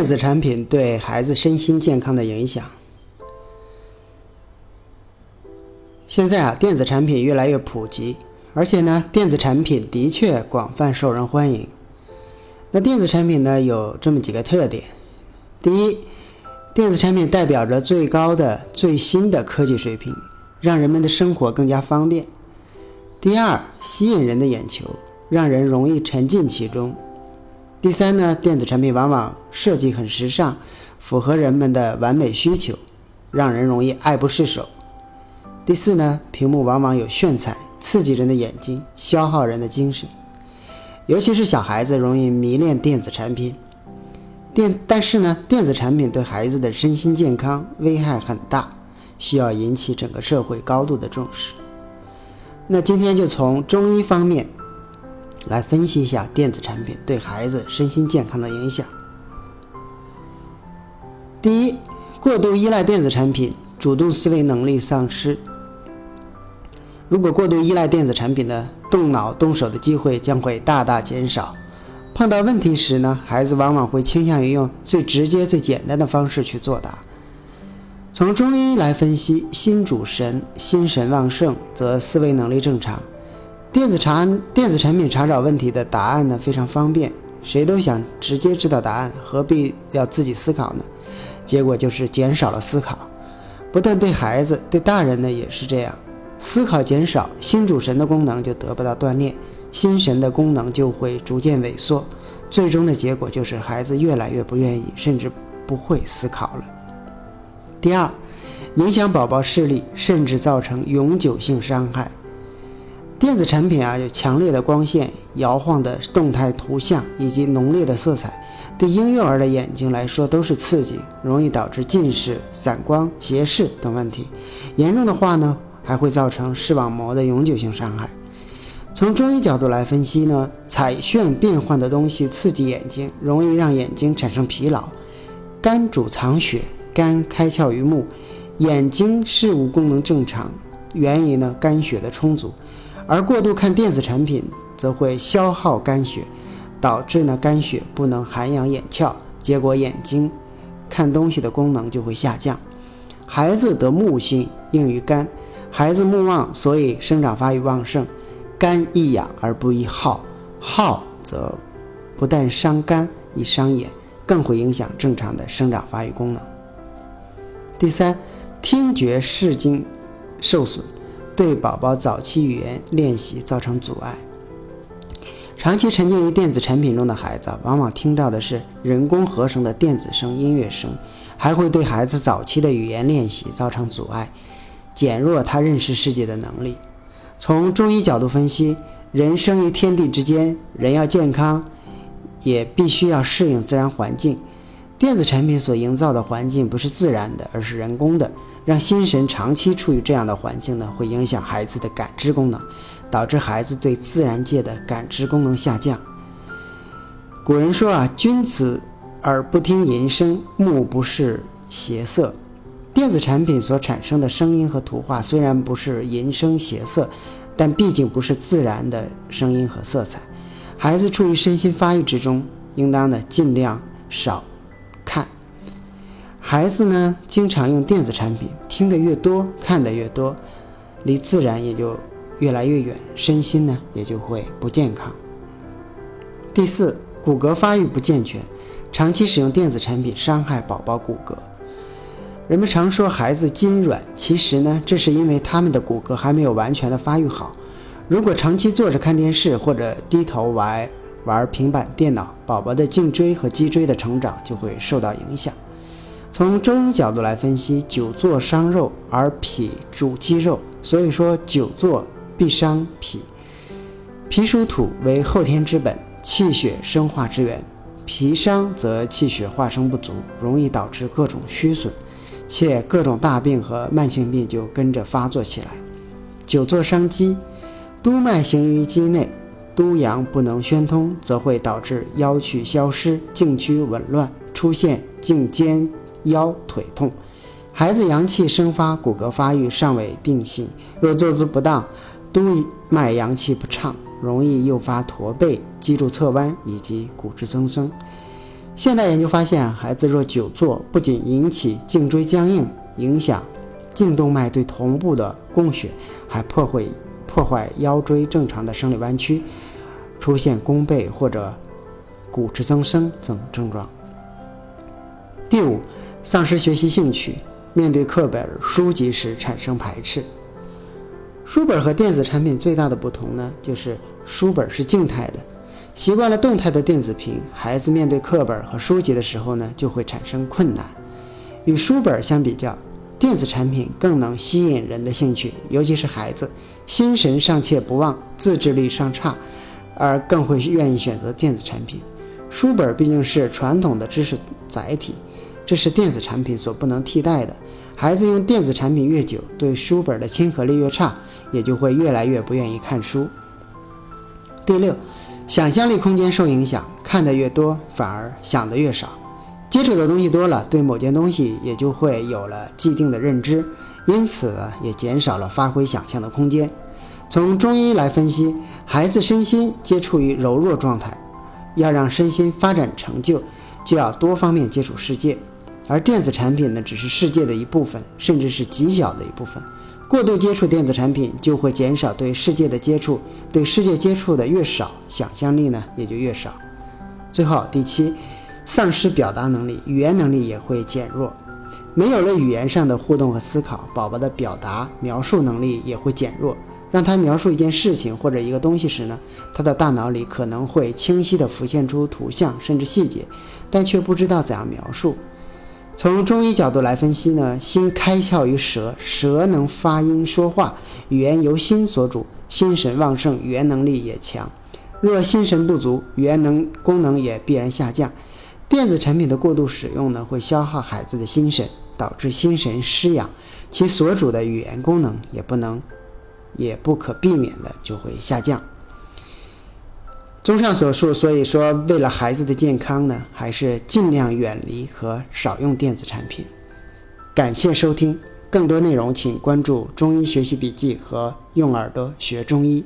电子产品对孩子身心健康的影响。现在啊，电子产品越来越普及，而且呢，电子产品的确广泛受人欢迎。那电子产品呢，有这么几个特点：第一，电子产品代表着最高的、最新的科技水平，让人们的生活更加方便；第二，吸引人的眼球，让人容易沉浸其中；第三呢，电子产品往往设计很时尚，符合人们的完美需求，让人容易爱不释手。第四呢，屏幕往往有炫彩，刺激人的眼睛，消耗人的精神，尤其是小孩子容易迷恋电子产品。电，但是呢，电子产品对孩子的身心健康危害很大，需要引起整个社会高度的重视。那今天就从中医方面来分析一下电子产品对孩子身心健康的影响。第一，过度依赖电子产品，主动思维能力丧失。如果过度依赖电子产品呢，动脑动手的机会将会大大减少。碰到问题时呢，孩子往往会倾向于用最直接、最简单的方式去作答。从中医来分析，心主神，心神旺盛，则思维能力正常。电子产电子产品查找问题的答案呢，非常方便，谁都想直接知道答案，何必要自己思考呢？结果就是减少了思考。不但对孩子，对大人呢也是这样。思考减少，心主神的功能就得不到锻炼，心神的功能就会逐渐萎缩，最终的结果就是孩子越来越不愿意，甚至不会思考了。第二，影响宝宝视力，甚至造成永久性伤害。电子产品啊，有强烈的光线、摇晃的动态图像以及浓烈的色彩，对婴幼儿的眼睛来说都是刺激，容易导致近视、散光、斜视等问题。严重的话呢？还会造成视网膜的永久性伤害。从中医角度来分析呢，彩炫变幻的东西刺激眼睛，容易让眼睛产生疲劳。肝主藏血，肝开窍于目，眼睛视物功能正常，源于呢肝血的充足。而过度看电子产品，则会消耗肝血，导致呢肝血不能涵养眼窍，结果眼睛看东西的功能就会下降。孩子得木心，应于肝。孩子目旺，所以生长发育旺盛，肝易养而不易耗，耗则不但伤肝，易伤眼，更会影响正常的生长发育功能。第三，听觉视经受损，对宝宝早期语言练习造成阻碍。长期沉浸于电子产品中的孩子，往往听到的是人工合成的电子声、音乐声，还会对孩子早期的语言练习造成阻碍。减弱他认识世界的能力。从中医角度分析，人生于天地之间，人要健康，也必须要适应自然环境。电子产品所营造的环境不是自然的，而是人工的。让心神长期处于这样的环境呢，会影响孩子的感知功能，导致孩子对自然界的感知功能下降。古人说啊，君子耳不听淫声，目不视邪色。电子产品所产生的声音和图画虽然不是淫声邪色，但毕竟不是自然的声音和色彩。孩子处于身心发育之中，应当呢尽量少。孩子呢经常用电子产品，听得越多，看得越多，离自然也就越来越远，身心呢也就会不健康。第四，骨骼发育不健全，长期使用电子产品伤害宝宝骨骼。人们常说孩子筋软，其实呢，这是因为他们的骨骼还没有完全的发育好。如果长期坐着看电视或者低头玩玩平板电脑，宝宝的颈椎和脊椎的成长就会受到影响。从中医角度来分析，久坐伤肉，而脾主肌肉，所以说久坐必伤脾。脾属土，为后天之本，气血生化之源。脾伤则气血化生不足，容易导致各种虚损。且各种大病和慢性病就跟着发作起来。久坐伤肌，督脉行于肌内，督阳不能宣通，则会导致腰曲消失、颈屈紊乱，出现颈肩腰腿痛。孩子阳气生发，骨骼发育尚未定性，若坐姿不当，督脉阳气不畅，容易诱发驼背、脊柱侧弯以及骨质增生。现代研究发现，孩子若久坐，不仅引起颈椎僵硬，影响颈动脉对头部的供血，还破坏破坏腰椎正常的生理弯曲，出现弓背或者骨质增生等症状。第五，丧失学习兴趣，面对课本书籍时产生排斥。书本和电子产品最大的不同呢，就是书本是静态的，习惯了动态的电子屏，孩子面对课本和书籍的时候呢，就会产生困难。与书本相比较，电子产品更能吸引人的兴趣，尤其是孩子，心神尚且不忘，自制力尚差，而更会愿意选择电子产品。书本毕竟是传统的知识载体。这是电子产品所不能替代的。孩子用电子产品越久，对书本的亲和力越差，也就会越来越不愿意看书。第六，想象力空间受影响，看得越多，反而想得越少。接触的东西多了，对某件东西也就会有了既定的认知，因此也减少了发挥想象的空间。从中医来分析，孩子身心接触于柔弱状态，要让身心发展成就，就要多方面接触世界。而电子产品呢，只是世界的一部分，甚至是极小的一部分。过度接触电子产品，就会减少对世界的接触，对世界接触的越少，想象力呢也就越少。最后第七，丧失表达能力，语言能力也会减弱。没有了语言上的互动和思考，宝宝的表达描述能力也会减弱。让他描述一件事情或者一个东西时呢，他的大脑里可能会清晰地浮现出图像甚至细节，但却不知道怎样描述。从中医角度来分析呢，心开窍于舌，舌能发音说话，语言由心所主，心神旺盛，语言能力也强。若心神不足，语言能功能也必然下降。电子产品的过度使用呢，会消耗孩子的心神，导致心神失养，其所主的语言功能也不能，也不可避免的就会下降。综上所述，所以说，为了孩子的健康呢，还是尽量远离和少用电子产品。感谢收听，更多内容请关注《中医学习笔记》和“用耳朵学中医”。